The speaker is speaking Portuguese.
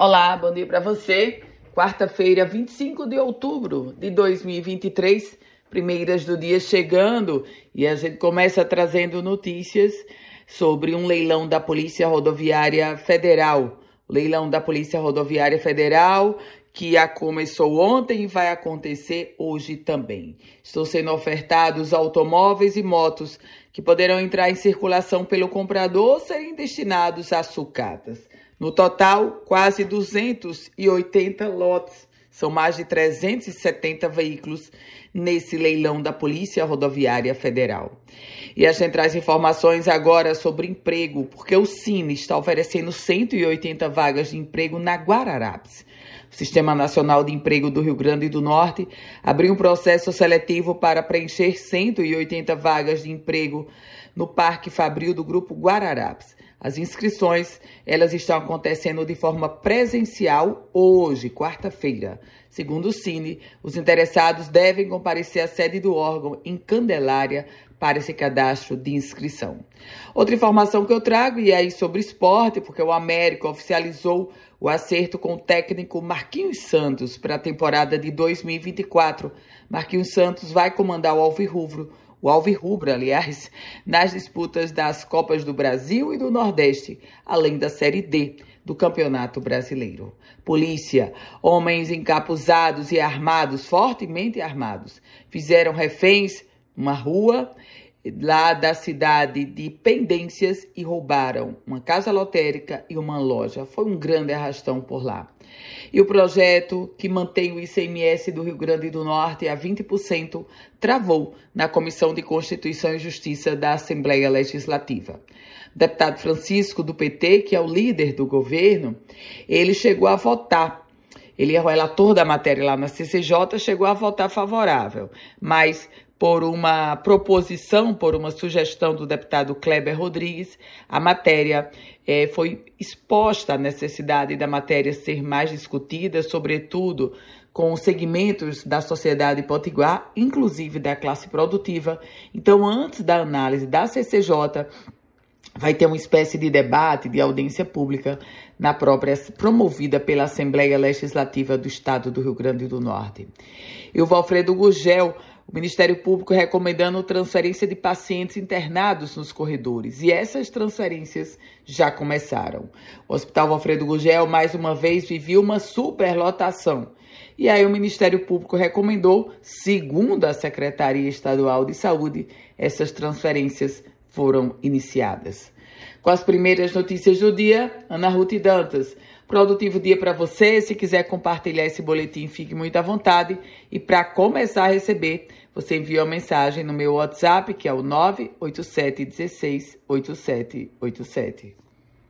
Olá, bom dia para você. Quarta-feira, 25 de outubro de 2023, primeiras do dia chegando e a gente começa trazendo notícias sobre um leilão da Polícia Rodoviária Federal. Leilão da Polícia Rodoviária Federal que a começou ontem e vai acontecer hoje também. Estão sendo ofertados automóveis e motos que poderão entrar em circulação pelo comprador ou serem destinados a sucatas. No total, quase 280 lotes. São mais de 370 veículos nesse leilão da Polícia Rodoviária Federal. E a gente traz informações agora sobre emprego, porque o Cine está oferecendo 180 vagas de emprego na Guararapes. Sistema Nacional de Emprego do Rio Grande do Norte abriu um processo seletivo para preencher 180 vagas de emprego no Parque Fabril do Grupo Guararapes. As inscrições, elas estão acontecendo de forma presencial hoje, quarta-feira. Segundo o Cine, os interessados devem comparecer à sede do órgão em Candelária para esse cadastro de inscrição. Outra informação que eu trago e aí sobre esporte, porque o América oficializou o acerto com o técnico Marquinhos Santos para a temporada de 2024. Marquinhos Santos vai comandar o Alvirrubro o Alvirrubro, aliás, nas disputas das Copas do Brasil e do Nordeste, além da Série D do Campeonato Brasileiro. Polícia, homens encapuzados e armados, fortemente armados, fizeram reféns numa rua lá da cidade de Pendências e roubaram uma casa lotérica e uma loja. Foi um grande arrastão por lá. E o projeto que mantém o ICMS do Rio Grande do Norte a 20% travou na Comissão de Constituição e Justiça da Assembleia Legislativa. O deputado Francisco do PT, que é o líder do governo, ele chegou a votar ele é o relator da matéria lá na CCJ, chegou a votar favorável, mas por uma proposição, por uma sugestão do deputado Kleber Rodrigues, a matéria é, foi exposta à necessidade da matéria ser mais discutida, sobretudo com os segmentos da sociedade potiguar, inclusive da classe produtiva. Então, antes da análise da CCJ, vai ter uma espécie de debate, de audiência pública na própria promovida pela Assembleia Legislativa do Estado do Rio Grande do Norte. E o Valfredo Gugel o Ministério Público recomendando transferência de pacientes internados nos corredores. E essas transferências já começaram. O Hospital Alfredo Gugel, mais uma vez, viveu uma superlotação. E aí o Ministério Público recomendou, segundo a Secretaria Estadual de Saúde, essas transferências foram iniciadas. Com as primeiras notícias do dia, Ana Ruth Dantas. Produtivo dia para você. Se quiser compartilhar esse boletim, fique muito à vontade. E para começar a receber, você envia uma mensagem no meu WhatsApp, que é o 987 16 8787.